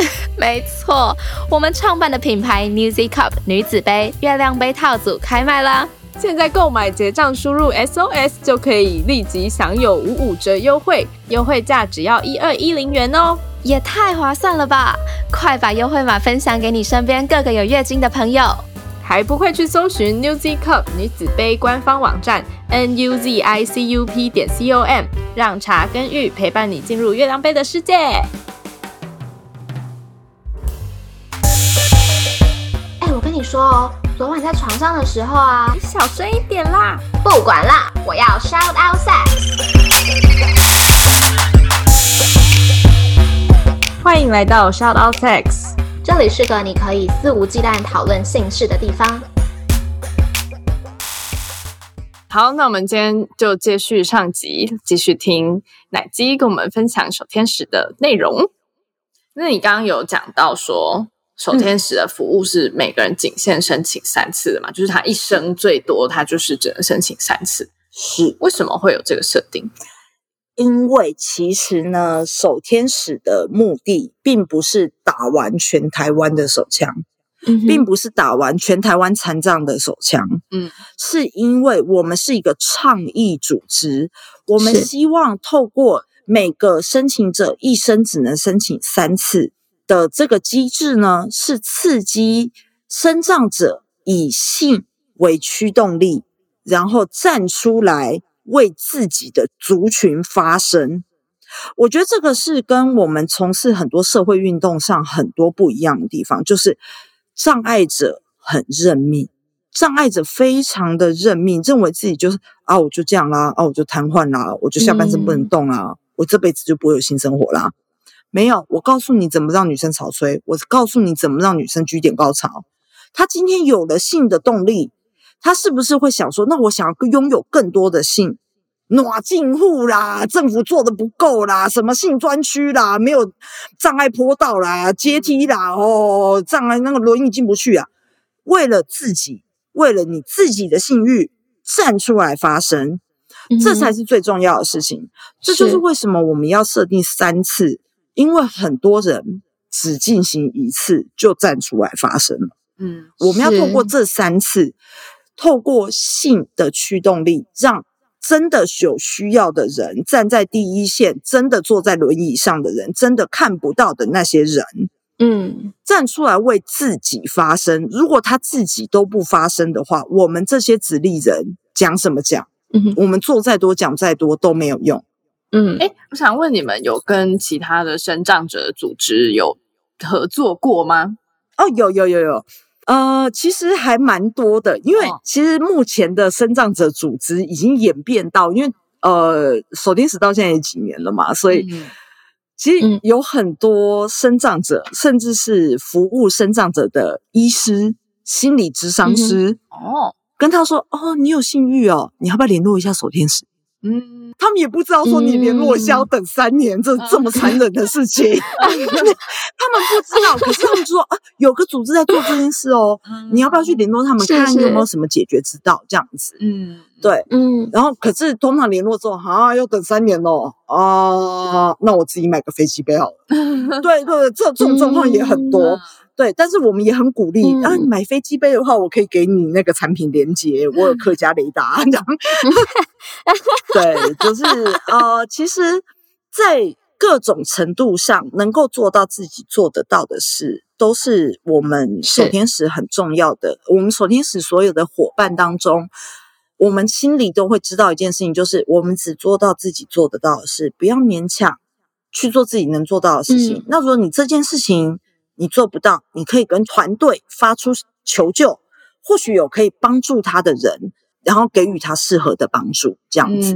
没错，我们创办的品牌 Newzy Cup 女子杯月亮杯套组开卖啦！现在购买结账输入 SOS 就可以立即享有五五折优惠，优惠价只要一二一零元哦。也太划算了吧！快把优惠码分享给你身边各个有月经的朋友，还不快去搜寻 Newzy Cup 女子杯官方网站 n u z i c u p 点 c o m，让茶跟玉陪伴你进入月亮杯的世界。你说哦，昨晚在床上的时候啊，你小声一点啦！不管啦，我要 shout out sex。欢迎来到 Shout Out Sex，这里是个你可以肆无忌惮讨论性事的地方。好，那我们今天就继续上集，继续听奶鸡跟我们分享守天使的内容。那你刚刚有讲到说，守天使的服务是每个人仅限申请三次的嘛？就是他一生最多他就是只能申请三次，是。为什么会有这个设定？因为其实呢，守天使的目的并不是打完全台湾的手枪，并不是打完全台湾残障的手枪，嗯，是因为我们是一个倡议组织，我们希望透过每个申请者一生只能申请三次的这个机制呢，是刺激生障者以性为驱动力，然后站出来。为自己的族群发声，我觉得这个是跟我们从事很多社会运动上很多不一样的地方。就是障碍者很认命，障碍者非常的认命，认为自己就是啊，我就这样啦，啊，我就瘫痪啦，我就下半身不能动啦，我这辈子就不会有性生活啦。没有，我告诉你怎么让女生潮吹，我告诉你怎么让女生居点高潮。他今天有了性的动力。他是不是会想说，那我想要拥有更多的性，暖进户啦，政府做的不够啦，什么性专区啦，没有障碍坡道啦，阶梯啦，哦，障碍那个轮椅进不去啊。为了自己，为了你自己的性欲，站出来发声，这才是最重要的事情。这就是为什么我们要设定三次，因为很多人只进行一次就站出来发声了。嗯，我们要透过这三次。透过性的驱动力，让真的有需要的人站在第一线，真的坐在轮椅上的人，真的看不到的那些人，嗯，站出来为自己发声。如果他自己都不发声的话，我们这些直立人讲什么讲？嗯，我们做再多讲再多都没有用。嗯，哎，我想问你们，有跟其他的生长者组织有合作过吗？哦，有有有有。呃，其实还蛮多的，因为其实目前的生长者组织已经演变到，因为呃，守天使到现在也几年了嘛，所以其实有很多生长者，甚至是服务生长者的医师、心理咨商师哦，跟他说：“哦，你有性欲哦，你要不要联络一下守天使？”嗯，他们也不知道说你联络一下要等三年，这这么残忍的事情，他们不知道。可是他们说啊，有个组织在做这件事哦，你要不要去联络他们，看看有没有什么解决之道？这样子，嗯，对，嗯。然后可是通常联络之后，啊，要等三年哦，啊，那我自己买个飞机杯好了。对 对，这这种状况也很多。对，但是我们也很鼓励啊！你买飞机杯的话，我可以给你那个产品连接，我有客家雷达这样。对，就是呃，其实，在各种程度上能够做到自己做得到的事，都是我们守天使很重要的。我们守天使所有的伙伴当中，我们心里都会知道一件事情，就是我们只做到自己做得到的事，不要勉强去做自己能做到的事情。那如果你这件事情，你做不到，你可以跟团队发出求救，或许有可以帮助他的人，然后给予他适合的帮助，这样子。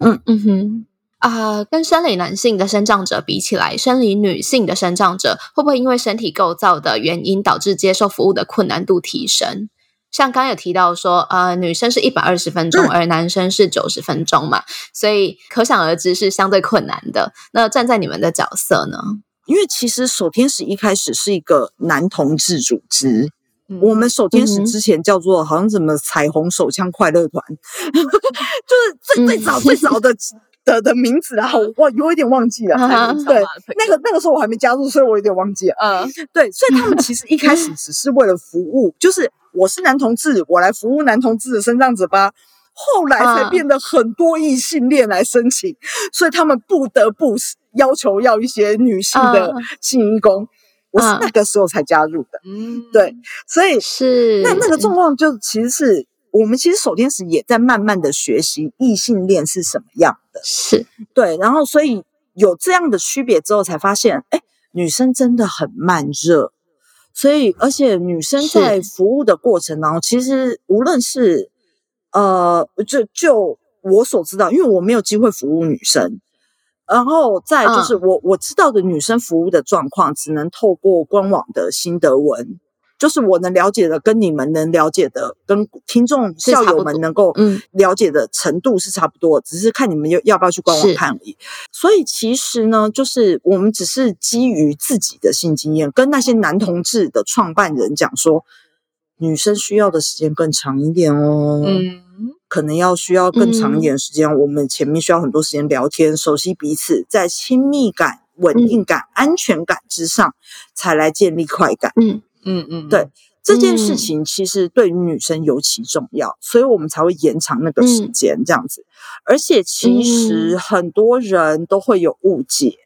嗯嗯哼，啊，跟生理男性的生长者比起来，生理女性的生长者会不会因为身体构造的原因导致接受服务的困难度提升？像刚有提到说，呃，女生是一百二十分钟，而男生是九十分钟嘛，所以可想而知是相对困难的。那站在你们的角色呢？因为其实守天使一开始是一个男同志组织，我们守天使之前叫做好像什么彩虹手枪快乐团，就是最最早最早的的的名字啊，我 有一点忘记了。对，那个那个时候我还没加入，所以我有点忘记了。嗯，对，所以他们其实一开始 只是为了服务，就是。我是男同志，我来服务男同志的身障者吧。后来才变得很多异性恋来申请，所以他们不得不要求要一些女性的性义工。我是那个时候才加入的，嗯，对，所以是那那个状况就其实是我们其实守天使也在慢慢的学习异性恋是什么样的，是。对，然后所以有这样的区别之后，才发现，哎，女生真的很慢热。所以，而且女生在服务的过程当中，其实无论是呃，就就我所知道，因为我没有机会服务女生，然后再就是我我知道的女生服务的状况，只能透过官网的心得文。就是我能了解的，跟你们能了解的，跟听众校友们能够了解的程度是差不多，只是看你们要要不要去官网看而已。所以其实呢，就是我们只是基于自己的性经验，跟那些男同志的创办人讲说，女生需要的时间更长一点哦，嗯，可能要需要更长一点时间。我们前面需要很多时间聊天，熟悉彼此，在亲密感、稳定感、安全感之上，才来建立快感。嗯。嗯嗯，对这件事情其实对于女生尤其重要，所以我们才会延长那个时间这样子。而且其实很多人都会有误解，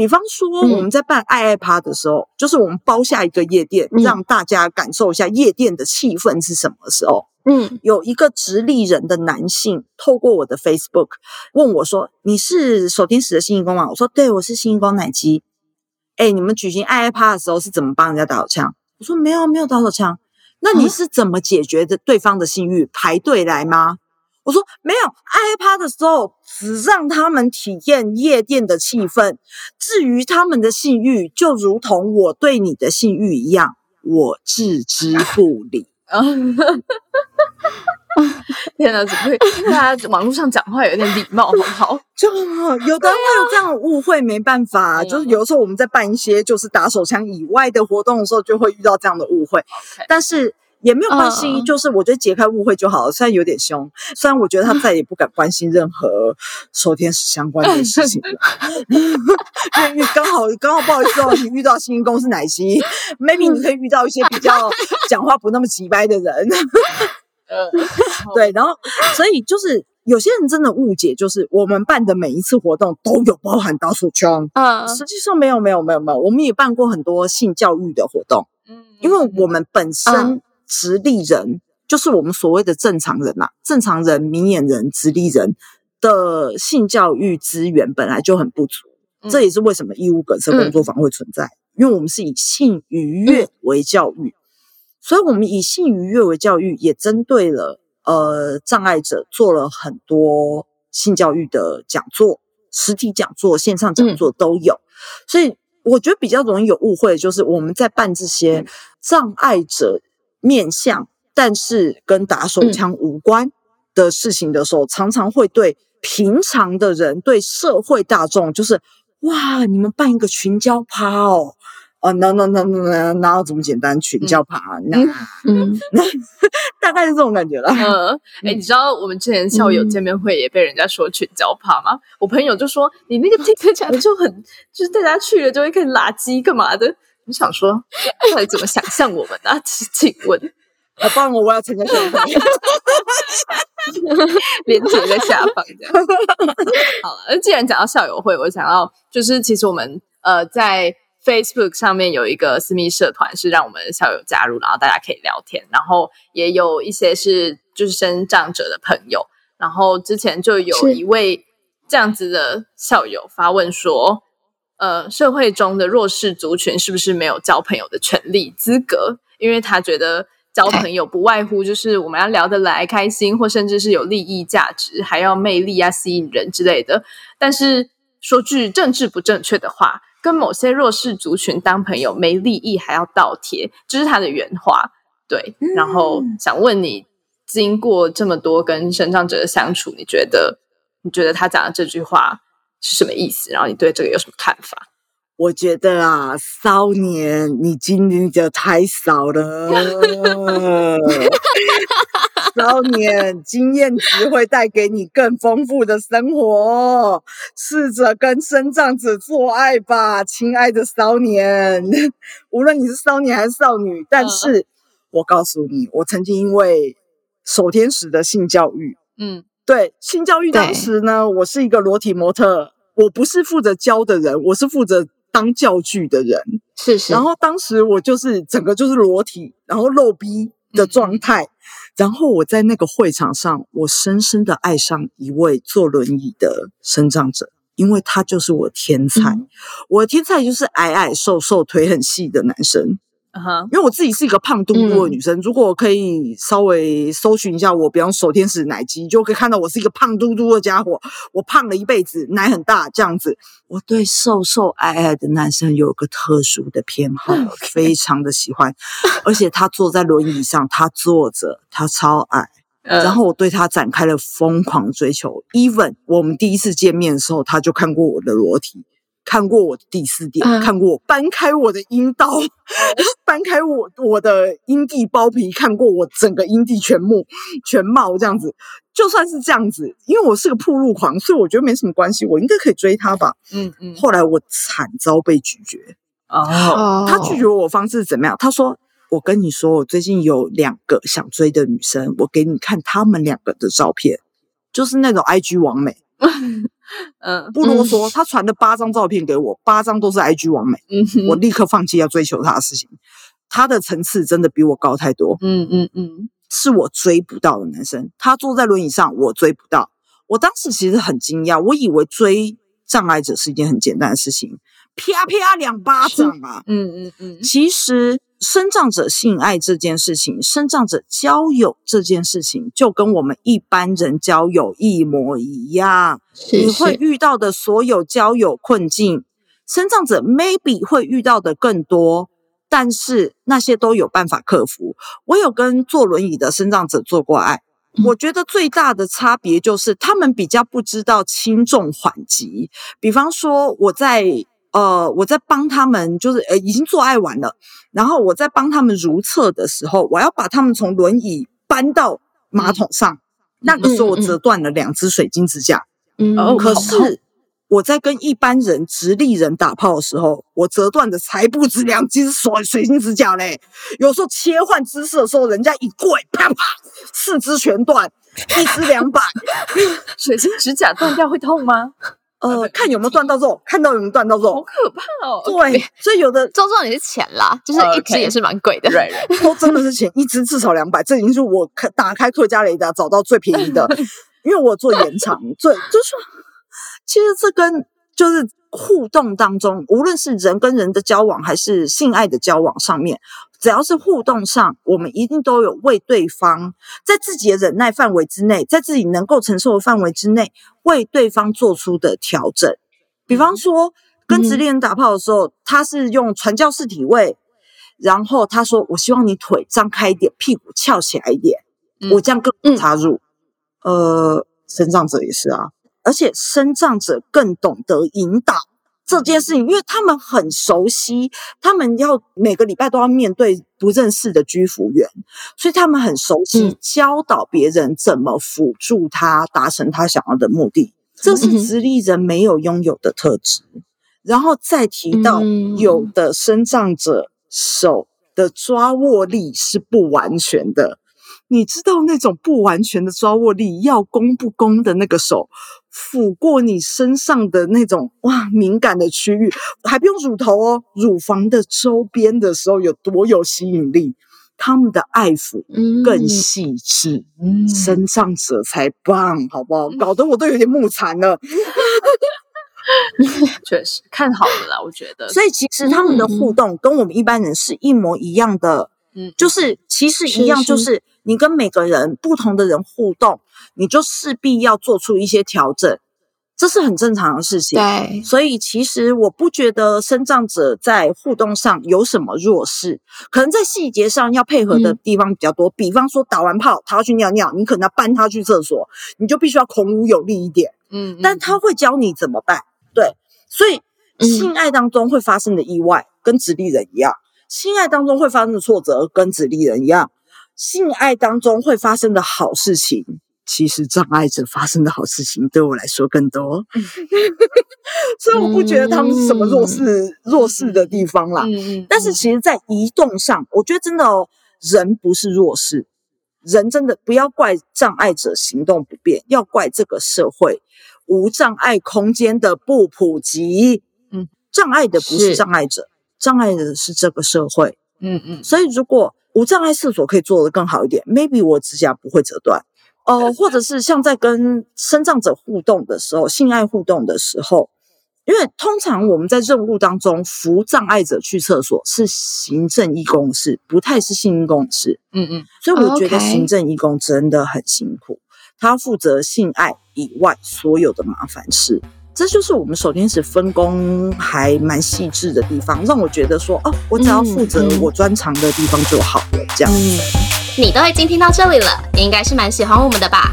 比方说我们在办爱爱趴的时候，就是我们包下一个夜店，让大家感受一下夜店的气氛是什么时候。嗯，有一个直立人的男性透过我的 Facebook 问我说：“你是守天使的新义工吗？”我说：“对，我是新义工奶鸡。”哎，你们举行爱爱趴的时候是怎么帮人家打手枪？我说没有没有打手枪，那你是怎么解决的对方的性欲？排队来吗？我说没有，挨趴的时候只让他们体验夜店的气氛。至于他们的性欲，就如同我对你的性欲一样，我置之不理。天哪，怎么会？大家网络上讲话有点礼貌，好不好？就有的会有这样误会，没办法，就是有的时候我们在办一些就是打手枪以外的活动的时候，就会遇到这样的误会。但是也没有关系，就是我觉得解开误会就好了。虽然有点凶，虽然我觉得他 再也不敢关心任何收天使相关的事情了。因为刚好刚好不好意思哦，你遇到新公是奶昔，maybe 你可以遇到一些比较讲话不那么直白的人。对，然后所以就是有些人真的误解，就是我们办的每一次活动都有包含打手枪，嗯，实际上没有，没有，没有，没有，我们也办过很多性教育的活动，嗯，因为我们本身直立人就是我们所谓的正常人呐，正常人、明眼人、直立人的性教育资源本来就很不足，这也是为什么义务梗塞工作坊会存在，因为我们是以性愉悦为教育。所以，我们以性愉悦为教育，也针对了呃障碍者做了很多性教育的讲座，实体讲座、线上讲座都有。所以，我觉得比较容易有误会，就是我们在办这些障碍者面向，但是跟打手枪无关的事情的时候，常常会对平常的人、对社会大众，就是哇，你们办一个群交趴哦。哦，no no no no no，哪有这么简单？群叫爬，那嗯，大概是这种感觉了。嗯，哎，你知道我们之前校友见面会也被人家说群交趴吗？我朋友就说你那个 听起来就很，就是大家去了就会开始垃圾干嘛的？我想说，到底怎么想象我们呢？请问，啊，帮我，我要参加校友会，连接在下方这样。好了，那既然讲到校友会，我想要就是其实我们呃在。Facebook 上面有一个私密社团，是让我们校友加入，然后大家可以聊天。然后也有一些是就是生长者的朋友。然后之前就有一位这样子的校友发问说：“呃，社会中的弱势族群是不是没有交朋友的权利资格？因为他觉得。”交朋友，不外乎就是我们要聊得来、开心，或甚至是有利益价值，还要魅力啊、吸引人之类的。但是说句政治不正确的话，跟某些弱势族群当朋友，没利益还要倒贴，这是他的原话。对，然后想问你，经过这么多跟生长者的相处，你觉得你觉得他讲的这句话是什么意思？然后你对这个有什么看法？我觉得啊，骚年，你经历的太少了。骚年经验值会带给你更丰富的生活。试着跟生长者做爱吧，亲爱的骚年。无论你是骚年还是少女，但是我告诉你，我曾经因为守天使的性教育，嗯，对性教育，当时呢，我是一个裸体模特，我不是负责教的人，我是负责。当教具的人。是是，然后当时我就是整个就是裸体，然后露逼的状态，然后我在那个会场上，我深深的爱上一位坐轮椅的生长者，因为他就是我天才，我的天才就是矮矮瘦瘦腿很细的男生。哈，因为我自己是一个胖嘟嘟的女生，如果我可以稍微搜寻一下我，比方守天使奶机，就可以看到我是一个胖嘟嘟的家伙。我胖了一辈子，奶很大这样子。我对瘦瘦矮矮的男生有个特殊的偏好，非常的喜欢。而且他坐在轮椅上，他坐着，他超矮，然后我对他展开了疯狂追求。Even 我们第一次见面的时候，他就看过我的裸体。看过我的第四点，看过我搬开我的阴道，搬开我我的阴蒂包皮，看过我整个阴蒂全部全貌这样子，就算是这样子，因为我是个铺路狂，所以我觉得没什么关系，我应该可以追他吧。嗯嗯。后来我惨遭被拒绝哦，他拒绝我方式怎么样？他说：“我跟你说，我最近有两个想追的女生，我给你看他们两个的照片，就是那种 IG 完美。” 嗯，不啰嗦。他传的八张照片给我，八张都是 IG 完美。嗯，我立刻放弃要追求他的事情。他的层次真的比我高太多。嗯嗯嗯，是我追不到的男生。他坐在轮椅上，我追不到。我当时其实很惊讶，我以为追障碍者是一件很简单的事情，啪啪两巴掌啊。嗯嗯嗯，其实。生长者性爱这件事情，生长者交友这件事情，就跟我们一般人交友一模一样。你会遇到的所有交友困境，生长者 maybe 会遇到的更多，但是那些都有办法克服。我有跟坐轮椅的生长者做过爱，我觉得最大的差别就是他们比较不知道轻重缓急。比方说，我在。呃，我在帮他们，就是呃，已经做爱完了，然后我在帮他们如厕的时候，我要把他们从轮椅搬到马桶上。那个时候我折断了两只水晶指甲。嗯，可是我在跟一般人直立人打炮的时候，我折断的才不止两只水水晶指甲嘞。有时候切换姿势的时候，人家一跪，啪啪，四肢全断，一只两百。水晶指甲断掉会痛吗？呃，看有没有断到肉，看到有没有断到肉，好可怕哦！对，所以有的 重重也是钱啦，就是一只也是蛮贵的，都真的是钱，一只至少两百，这已经是我打开客家雷达找到最便宜的，因为我做延长，最就是其实这跟就是互动当中，无论是人跟人的交往，还是性爱的交往上面。只要是互动上，我们一定都有为对方在自己的忍耐范围之内，在自己能够承受的范围之内，为对方做出的调整。比方说，跟直立人打炮的时候，他是用传教士体位，然后他说：“我希望你腿张开一点，屁股翘起来一点，我这样更插入。”呃，生长者也是啊，而且生长者更懂得引导。这件事情，因为他们很熟悉，他们要每个礼拜都要面对不认识的居服员，所以他们很熟悉教导别人怎么辅助他达成他想要的目的。这是直立人没有拥有的特质。然后再提到，有的生长者手的抓握力是不完全的。你知道那种不完全的抓握力，要攻不攻的那个手，抚过你身上的那种哇敏感的区域，还不用乳头哦，乳房的周边的时候有多有吸引力，他们的爱抚更细致，身上者才棒，好不好？搞得我都有点木残了。确实看好了啦，我觉得。所以其实他们的互动跟我们一般人是一模一样的。嗯，就是其实一样，就是你跟每个人不同的人互动，你就势必要做出一些调整，这是很正常的事情。对，所以其实我不觉得生长者在互动上有什么弱势，可能在细节上要配合的地方比较多。比方说打完炮他要去尿尿，你可能要搬他去厕所，你就必须要孔武有力一点。嗯，但他会教你怎么办。对，所以嗯性爱当中会发生的意外跟直立人一样，性爱当中会发生的挫折跟直立人一样，性爱当中会发生的好事情。其实障碍者发生的好事情对我来说更多，所以我不觉得他们是什么弱势、弱势的地方啦。但是其实，在移动上，我觉得真的哦，人不是弱势，人真的不要怪障碍者行动不便，要怪这个社会无障碍空间的不普及。嗯，障碍的不是是障碍者，障碍的是这个社会。嗯嗯所以，如果无障碍厕所可以做得更好一点，maybe 我指甲不会折断。哦，或者是像在跟生障者互动的时候，性爱互动的时候，因为通常我们在任务当中扶障碍者去厕所是行政义工事，不太是性义工事，嗯嗯所以我觉得行政义工真的很辛苦，他负责性爱以外所有的麻烦事。这就是我们手天使分工还蛮细致的地方，让我觉得说，哦，我只要负责我专长的地方就好了，这样。嗯，你都已经听到这里了，应该是蛮喜欢我们的吧？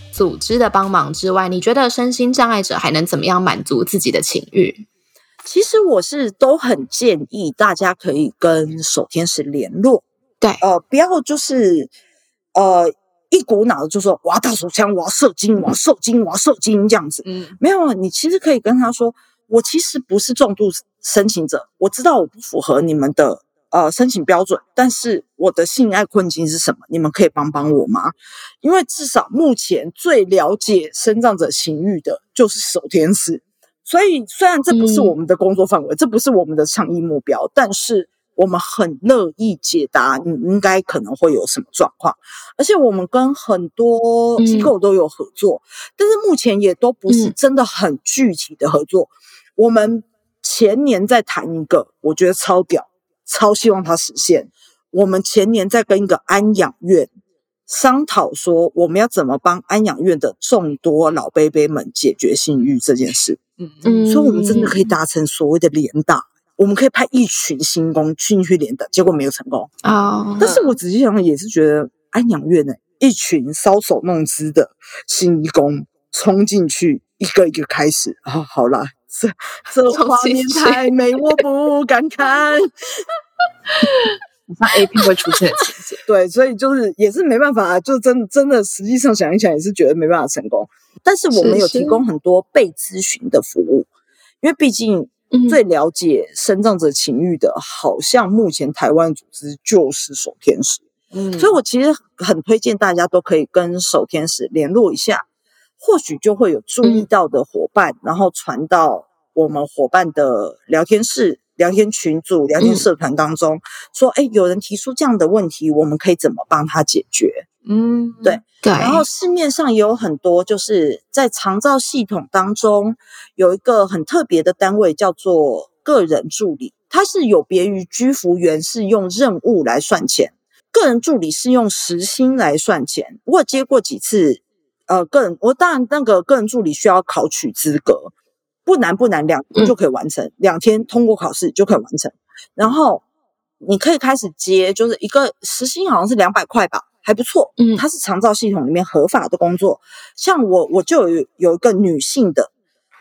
组织的帮忙之外，你觉得身心障碍者还能怎么样满足自己的情欲？其实我是都很建议大家可以跟守天使联络，对，呃，不要就是呃一股脑的就说我要打手枪，我要射精，我要射精，我要射精这样子。嗯没有啊，你其实可以跟他说，我其实不是重度申请者，我知道我不符合你们的呃申请标准，但是我的性爱困境是什么？你们可以帮帮我吗？因为至少目前最了解生长者情欲的就是守天使，所以虽然这不是嗯我们的工作范围，这不是我们的倡议目标，但是。我们很乐意解答你应该可能会有什么状况，而且我们跟很多机构都有合作，但是目前也都不是嗯真的很具体的合作。我们前年在谈一个，我觉得超屌，超希望它实现。我们前年在跟一个安养院商讨说，我们要怎么帮安养院的众多老贝贝们解决性欲这件事。嗯嗯所以，我们真的可以达成所谓的联打。我们可以派一群新工进去联打，结果没有成功。哦，但是我仔细想想，也是觉得安养院呢、一群搔首弄姿的新义工冲进去，一个一个开始啊，好啦，这这画面太美，我不敢看。那 A 片会出现的情节。对，所以就是也是没办法，就真真的实际上想一想，也是觉得没办法成功。但是我们有提供很多被咨询的服务，因为毕竟嗯最了解生长者情欲的，好像目前台湾组织就是守天使。嗯所以我其实很推荐大家都可以跟守天使联络一下，或许就会有注意到的伙伴，然后传到我们伙伴的聊天室、聊天群组、聊天社团当中，说，哎，有人提出这样的问题，我们可以怎么帮他解决？嗯对对，然后市面上也有很多，就是在长照系统当中有一个很特别的单位，叫做个人助理，它是有别于居服员，是用任务来算钱。个人助理是用时薪来算钱。我有接过几次，呃，个人我当然那个个人助理需要考取资格，不难不难，两天就可以完成，两天通过考试就可以完成。然后你可以开始接，就是一个时薪好像是两百块吧，还不错。嗯它是长照系统里面合法的工作。像我，我就有有一个女性的，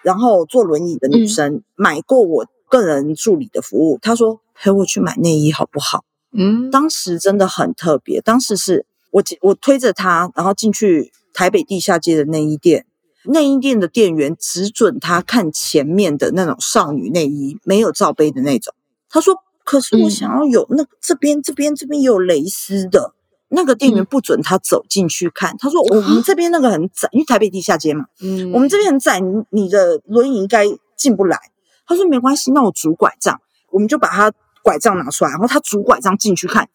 然后坐轮椅的女生、买过我个人助理的服务，她说陪我去买内衣好不好？嗯当时真的很特别，当时是我我推着她，然后进去台北地下街的内衣店。内衣店的店员只准他看前面的那种少女内衣，没有罩杯的那种。他说：“可是我嗯想要有那个这边这边这边有蕾丝的。”那个店员不准他走进去看，他说我们这边那个很窄，因为台北地下街嘛，嗯我们这边很窄，你你的轮椅应该进不来。他说没关系，那我拄拐杖，我们就把他拐杖拿出来，然后他拄拐杖进去看，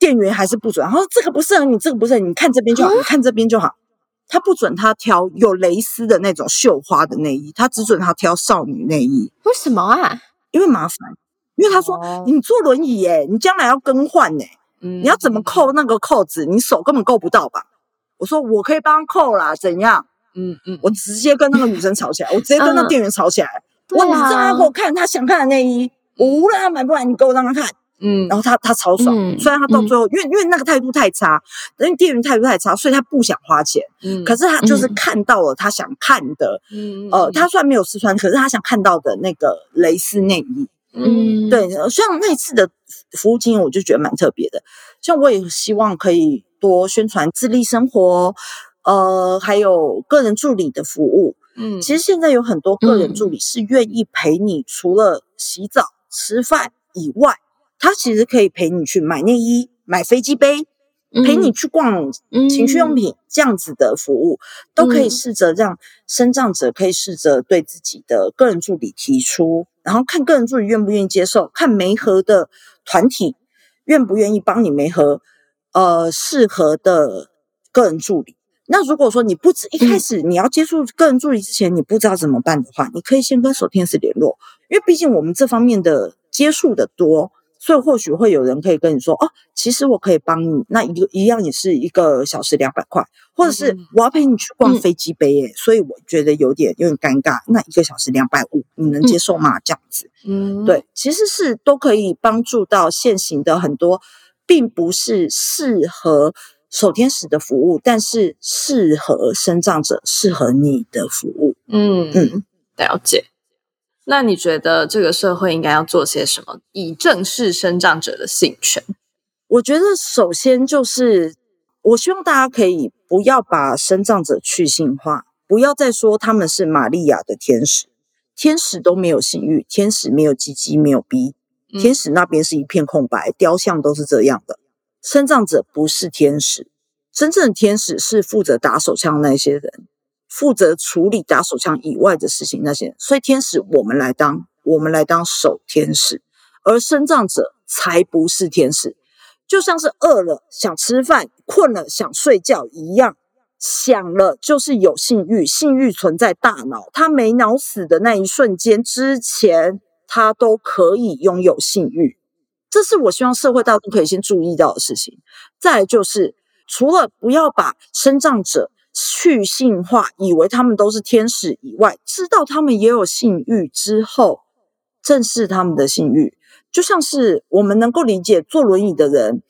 店员还是不准。他说这个不适合你，这个不适合你，你看这边就好，你看这边就好。他不准他挑有蕾丝的那种绣花的内衣，他只准他挑少女内衣，为什么啊？因为麻烦。因为他说、哦你坐轮椅耶，你将来要更换呢，你你要怎么？扣那个扣子？你手根本够不到吧？我说我可以帮他扣啦，怎样？嗯嗯，我直接跟那个女生吵起来，我直接跟那嗯店员吵起来。对我你让啊他给我看他想看的内衣，我无论他买不买，你给我让他看。嗯然后他他超爽，嗯虽然他到最后，因为因为那个态度太差，因为店员态度太差，所以他不想花钱。嗯可是他就是嗯看到了他想看的，嗯呃，他虽然没有试穿，可是他想看到的那个蕾丝内衣。嗯，对，呃像那次的服务经验，我就觉得蛮特别的。像我也希望可以多宣传自立生活，呃，还有个人助理的服务。嗯其实现在有很多个人助理是愿意陪你，除了洗澡、吃饭以外，他其实可以陪你去买内衣、买飞机杯，陪你去逛嗯。情趣用品这样子的服务，都可以嗯。试着让身障者可以试着对自己的个人助理提出，然后看个人助理愿不愿意接受，看媒合的团体愿不愿意帮你媒合呃适合的个人助理。那如果说你不知一开始你要接触个人助理之前，你不知道怎么办的话，你可以先跟守天使联络，因为毕竟我们这方面的接触的多，所以或许会有人可以跟你说，哦，其实我可以帮你，那一个一样也是一个小时两百块，或者是嗯我要陪你去逛嗯。飞机杯耶，所以我觉得有点有点尴尬，那一个小时两百五，你能接受吗？这样子，嗯，对，其实是都可以帮助到现行的很多，并不是适合守天使的服务，但是适合生长者、适合你的服务。嗯嗯嗯，了解。那你觉得这个社会应该要做些什么，以正视生长者的性权？我觉得首先就是，我希望大家可以不要把生长者去性化，不要再说他们是玛利亚的天使，天使都没有性欲，天使没有鸡鸡，没有逼，嗯天使那边是一片空白，雕像都是这样的。生长者不是天使，真正的天使是负责打手枪的那些人，负责处理打手枪以外的事情那些。所以天使我们来当，我们来当守天使，而生葬者才不是天使。就像是饿了想吃饭，困了想睡觉一样，想了就是有性欲，性欲存在大脑，他没脑死的那一瞬间之前，他都可以拥有性欲。这是我希望社会大众可以先注意到的事情。再就是，除了不要把生长者去性化，以为他们都是天使以外，知道他们也有性欲之后，正视他们的性欲。就像是我们能够理解坐轮椅的人，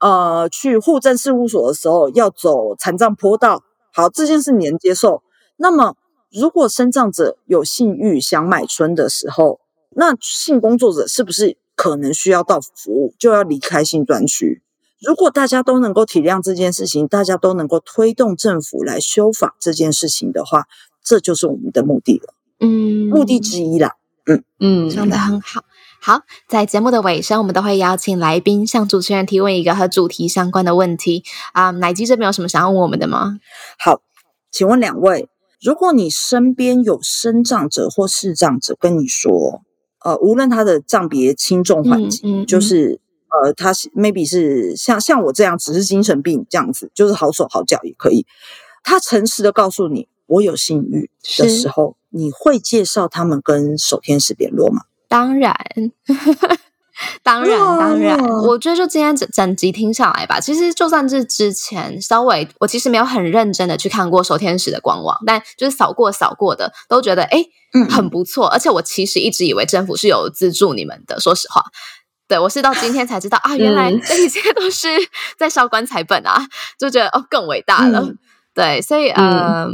呃，去户政事务所的时候要走残障坡道，好，这件事你能接受。那么，如果身障者有性欲想买春的时候，那性工作者是不是可能需要到服务，就要离开性专区？如果大家都能够体谅这件事情，大家都能够推动政府来修法这件事情的话，这就是我们的目的了，嗯目的之一啦。嗯，嗯，讲的很好。好，在节目的尾声，我们都会邀请来宾向主持人提问一个和主题相关的问题啊。奶基这边有什么想要问我们的吗？好，请问两位，如果你身边有生障者或视障者跟你说，呃，无论他的障别轻重缓急，嗯嗯嗯就是呃，他是 maybe 是像像我这样只是精神病这样子，就是好手好脚也可以，他诚实的告诉你我有性欲的时候，你会介绍他们跟守天使联络吗？当然，当然，当然，哦我觉得就今天整整集听下来吧，其实就算是之前稍微，我其实没有很认真的去看过守天使的官网，但就是扫过扫过的，都觉得诶嗯很不错。而且我其实一直以为政府是有资助你们的，说实话。对，我是到今天才知道啊，原来嗯这一切都是 在烧棺材本啊，就觉得哦更伟大了。嗯 对，所以呃，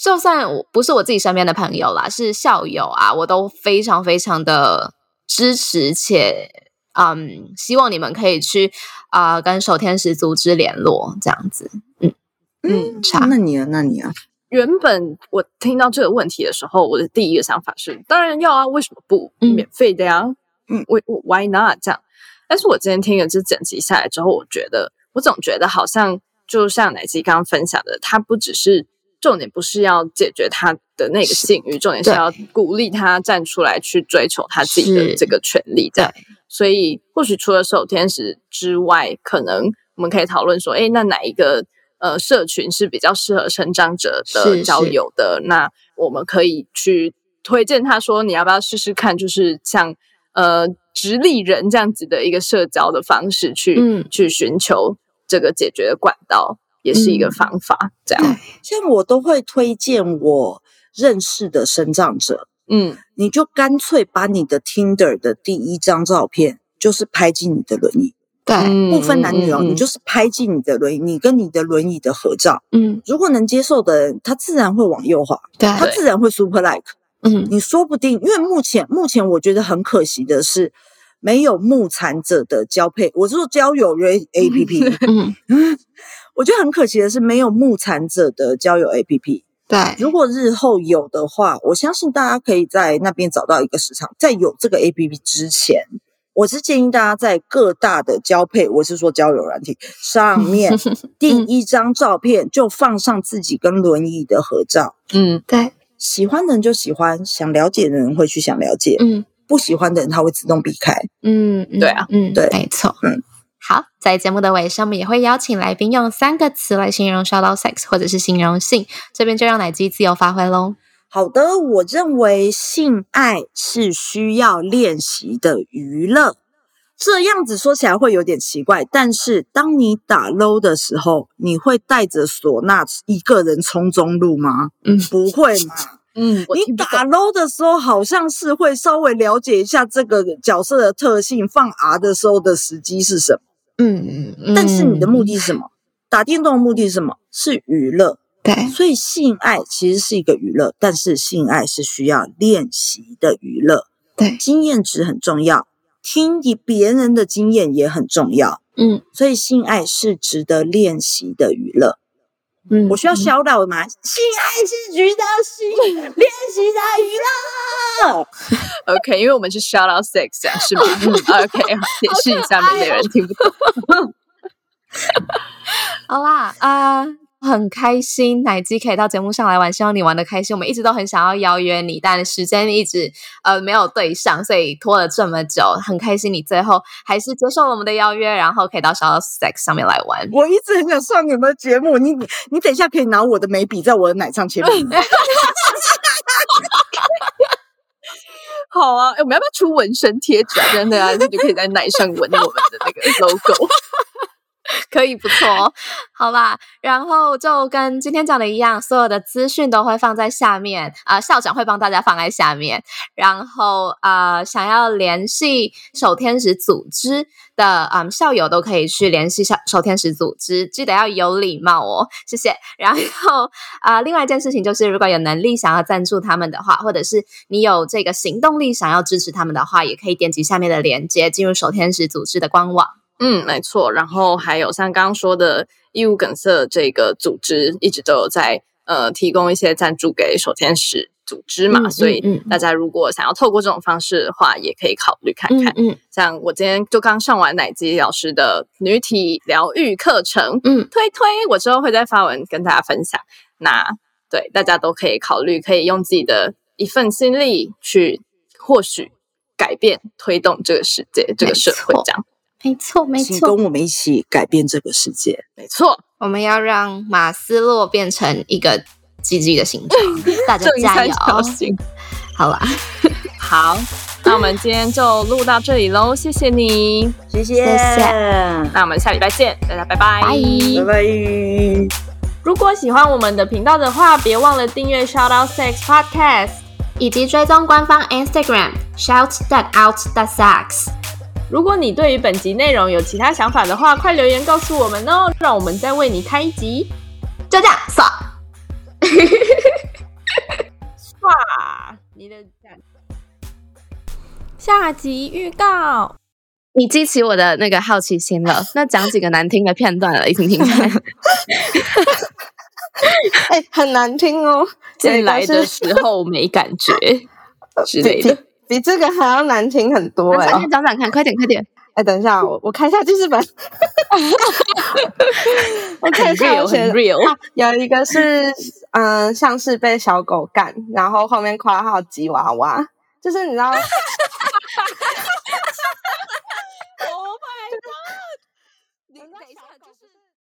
就算我不是我自己身边的朋友啦，是校友啊，我都非常非常的支持且嗯，希望你们可以去啊、跟守天使组织联络，这样子。嗯嗯，差那你呢？那你啊？原本我听到这个问题的时候，我的第一个想法是，当然要啊，为什么不？嗯免费的呀，嗯为我我 why not 这样？但是我今天听了这整集下来之后，我觉得我总觉得好像就像奶鸡刚刚分享的，他不只是重点，不是要解决他的那个性欲，重点是要鼓励他站出来去追求他自己的这个权利。这样，所以或许除了守天使之外，可能我们可以讨论说，哎，那哪一个呃社群是比较适合成长者的交友的？那我们可以去推荐他说，你要不要试试看？就是像呃。直立人这样子的一个社交的方式，去去寻求这个解决的管道，也是一个方法。这样，像我都会推荐我认识的生长者，嗯，你就干脆把你的 Tinder 的第一张照片，就是拍进你的轮椅，对，不分男女哦，你就是拍进你的轮椅，你跟你的轮椅的合照，嗯，如果能接受的人，他自然会往右滑，对，他自然会 Super Like。嗯，你说不定，因为目前目前我觉得很可惜的是，没有目残者的交配，我是说交友 A A P P。嗯，我觉得很可惜的是，没有目残者的交友 A P P。对，如果日后有的话，我相信大家可以在那边找到一个市场。在有这个 A P P 之前，我是建议大家在各大的交配，我是说交友软体上面，第一张照片就放上自己跟轮椅的合照。嗯，对。喜欢的人就喜欢，想了解的人会去想了解，嗯，不喜欢的人他会自动避开，嗯，对啊，嗯，对，没错，嗯，好，在节目的尾声，我们也会邀请来宾用三个词来形容 shadow sex 或者是形容性，这边就让奶鸡自由发挥喽。好的，我认为性爱是需要练习的娱乐。这样子说起来会有点奇怪，但是当你打 low 的时候，你会带着唢呐一个人冲中路吗？嗯，不会嘛。嗯，你打 low 的时候，好像是会稍微了解一下这个角色的特性，放 R 的时候的时机是什么。嗯嗯。但是你的目的是什么？打电动的目的是什么？是娱乐。对。所以性爱其实是一个娱乐，但是性爱是需要练习的娱乐。对，经验值很重要。听别人的经验也很重要，嗯，所以性爱是值得练习的娱乐，嗯，我需要消到吗？性爱是值得性练习的娱乐，OK，因为我们是 shout out sex 啊，是吗？嗯，OK，解释一下，免得有人听不懂。好啦，啊。很开心，奶鸡可以到节目上来玩，希望你玩的开心。我们一直都很想要邀约你，但时间一直呃没有对上，所以拖了这么久。很开心你最后还是接受了我们的邀约，然后可以到小 sex 上面来玩。我一直很想上你们的节目，你你等一下可以拿我的眉笔在我的奶上签名。好啊，我们要不要出纹身贴纸啊？真的啊，你就可以在奶上纹我们的那个 logo。可以不错，好吧。然后就跟今天讲的一样，所有的资讯都会放在下面啊，校长会帮大家放在下面。然后啊，想要联系守天使组织的啊校友都可以去联系校守天使组织，记得要有礼貌哦，谢谢。然后啊，另外一件事情就是，如果有能力想要赞助他们的话，或者是你有这个行动力想要支持他们的话，也可以点击下面的链接进入守天使组织的官网。嗯，没错。然后还有像刚刚说的义务梗塞这个组织，一直都有在呃提供一些赞助给手天使组织嘛。所以大家如果想要透过这种方式的话，也可以考虑看看。嗯，像我今天就刚上完奶基老师的女体疗愈课程，嗯，推推，我之后会再发文跟大家分享。那对大家都可以考虑，可以用自己的一份心力去，或许改变、推动这个世界、这个社会这样。没错，没错，请跟我们一起改变这个世界。没错，我们要让马斯洛变成一个积极的形状，大家加油！好啦，好，那我们今天就录到这里喽，谢谢你，谢谢，谢谢。那我们下礼拜见，大家拜拜，拜拜。如果喜欢我们的频道的话，别忘了订阅 Shout Out Sex Podcast，以及追踪官方 Instagram Shout That Out That Sex。如果你对于本集内容有其他想法的话，快留言告诉我们哦，让我们再为你开一集。就这样，刷，刷，你的下集预告，你激起我的那个好奇心了。那讲几个难听的片段了，你听听看。哎，很难听哦，进来的时候没感觉之类的。比这个还要难听很多哎！快点讲讲看，快点快点！哎，等一下，我我看一下记事本。我 看一下，有很 real。有一个是，嗯，像是被小狗干，然后后面括号吉娃娃，就是你知道。